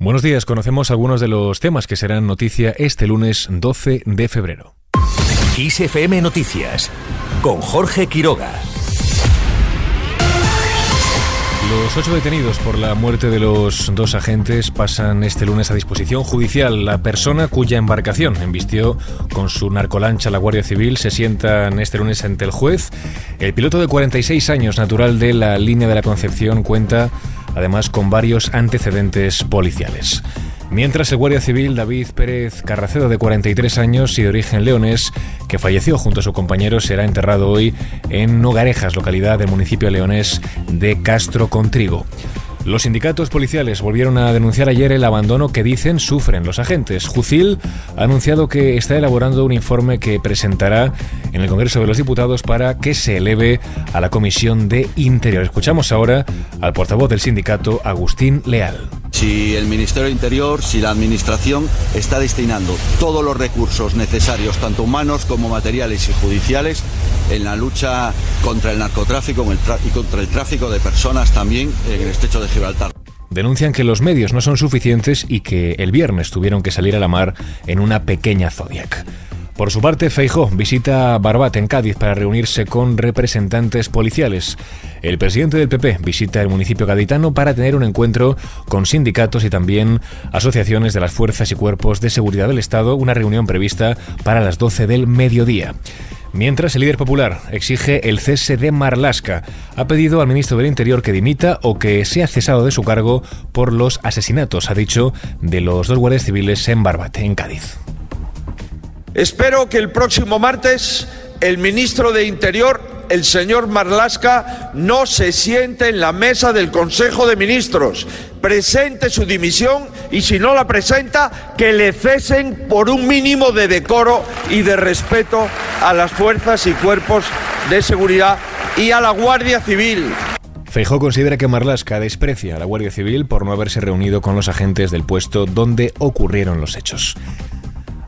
Buenos días, conocemos algunos de los temas que serán noticia este lunes 12 de febrero. XFM Noticias con Jorge Quiroga. Los ocho detenidos por la muerte de los dos agentes pasan este lunes a disposición judicial. La persona cuya embarcación embistió con su narcolancha la Guardia Civil se sienta este lunes ante el juez. El piloto de 46 años, natural de la línea de la Concepción, cuenta además con varios antecedentes policiales. Mientras el guardia civil David Pérez Carracedo, de 43 años y de origen leonés, que falleció junto a su compañero, será enterrado hoy en Nogarejas, localidad del municipio leonés de Castro Contrigo. Los sindicatos policiales volvieron a denunciar ayer el abandono que dicen sufren los agentes. Jucil ha anunciado que está elaborando un informe que presentará en el Congreso de los Diputados para que se eleve a la Comisión de Interior. Escuchamos ahora al portavoz del sindicato, Agustín Leal si el Ministerio de Interior, si la Administración está destinando todos los recursos necesarios, tanto humanos como materiales y judiciales, en la lucha contra el narcotráfico y contra el tráfico de personas también en el estrecho de Gibraltar. Denuncian que los medios no son suficientes y que el viernes tuvieron que salir a la mar en una pequeña Zodiac. Por su parte, Feijó visita Barbat en Cádiz para reunirse con representantes policiales. El presidente del PP visita el municipio gaditano para tener un encuentro con sindicatos y también asociaciones de las fuerzas y cuerpos de seguridad del Estado, una reunión prevista para las 12 del mediodía. Mientras el líder popular exige el cese de Marlasca, ha pedido al ministro del Interior que dimita o que sea cesado de su cargo por los asesinatos, ha dicho, de los dos guardias civiles en Barbate, en Cádiz. Espero que el próximo martes el ministro de Interior, el señor Marlasca, no se siente en la mesa del Consejo de Ministros, presente su dimisión y si no la presenta, que le cesen por un mínimo de decoro y de respeto a las fuerzas y cuerpos de seguridad y a la Guardia Civil. Feijó considera que Marlasca desprecia a la Guardia Civil por no haberse reunido con los agentes del puesto donde ocurrieron los hechos.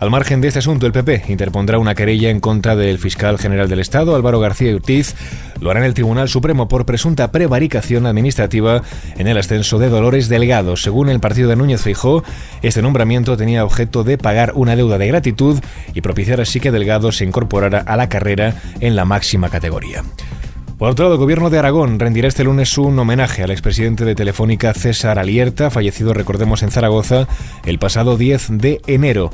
Al margen de este asunto, el PP interpondrá una querella en contra del fiscal general del Estado, Álvaro García Ortiz. Lo hará en el Tribunal Supremo por presunta prevaricación administrativa en el ascenso de Dolores Delgado. Según el partido de Núñez Feijó, este nombramiento tenía objeto de pagar una deuda de gratitud y propiciar así que Delgado se incorporara a la carrera en la máxima categoría. Por otro lado, el gobierno de Aragón rendirá este lunes un homenaje al expresidente de Telefónica César Alierta, fallecido, recordemos, en Zaragoza el pasado 10 de enero.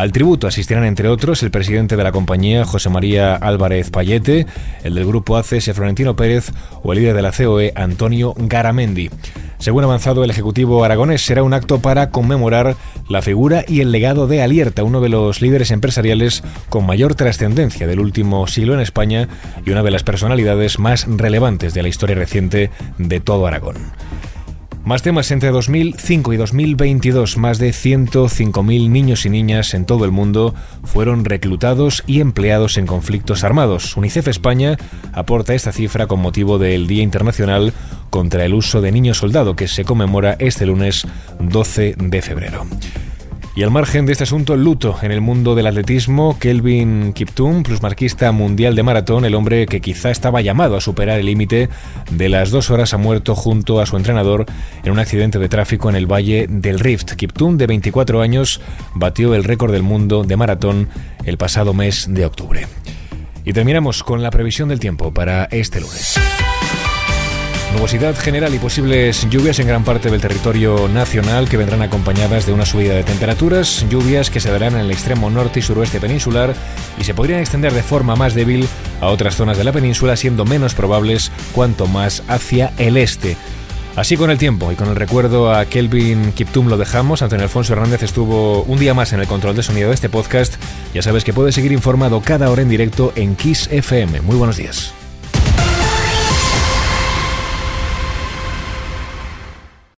Al tributo asistirán, entre otros, el presidente de la compañía, José María Álvarez Payete, el del grupo ACES, Florentino Pérez, o el líder de la COE, Antonio Garamendi. Según avanzado el Ejecutivo aragonés, será un acto para conmemorar la figura y el legado de Alierta, uno de los líderes empresariales con mayor trascendencia del último siglo en España y una de las personalidades más relevantes de la historia reciente de todo Aragón. Más temas entre 2005 y 2022, más de 105.000 niños y niñas en todo el mundo fueron reclutados y empleados en conflictos armados. UNICEF España aporta esta cifra con motivo del Día Internacional contra el uso de niños soldado que se conmemora este lunes 12 de febrero. Y al margen de este asunto, luto en el mundo del atletismo, Kelvin Kiptum, plusmarquista mundial de maratón, el hombre que quizá estaba llamado a superar el límite de las dos horas, ha muerto junto a su entrenador en un accidente de tráfico en el Valle del Rift. Kiptum, de 24 años, batió el récord del mundo de maratón el pasado mes de octubre. Y terminamos con la previsión del tiempo para este lunes. Nubosidad general y posibles lluvias en gran parte del territorio nacional que vendrán acompañadas de una subida de temperaturas, lluvias que se darán en el extremo norte y suroeste peninsular y se podrían extender de forma más débil a otras zonas de la península, siendo menos probables cuanto más hacia el este. Así con el tiempo y con el recuerdo a Kelvin Kiptum lo dejamos. Antonio Alfonso Hernández estuvo un día más en el control de sonido de este podcast. Ya sabes que puedes seguir informado cada hora en directo en Kiss FM. Muy buenos días.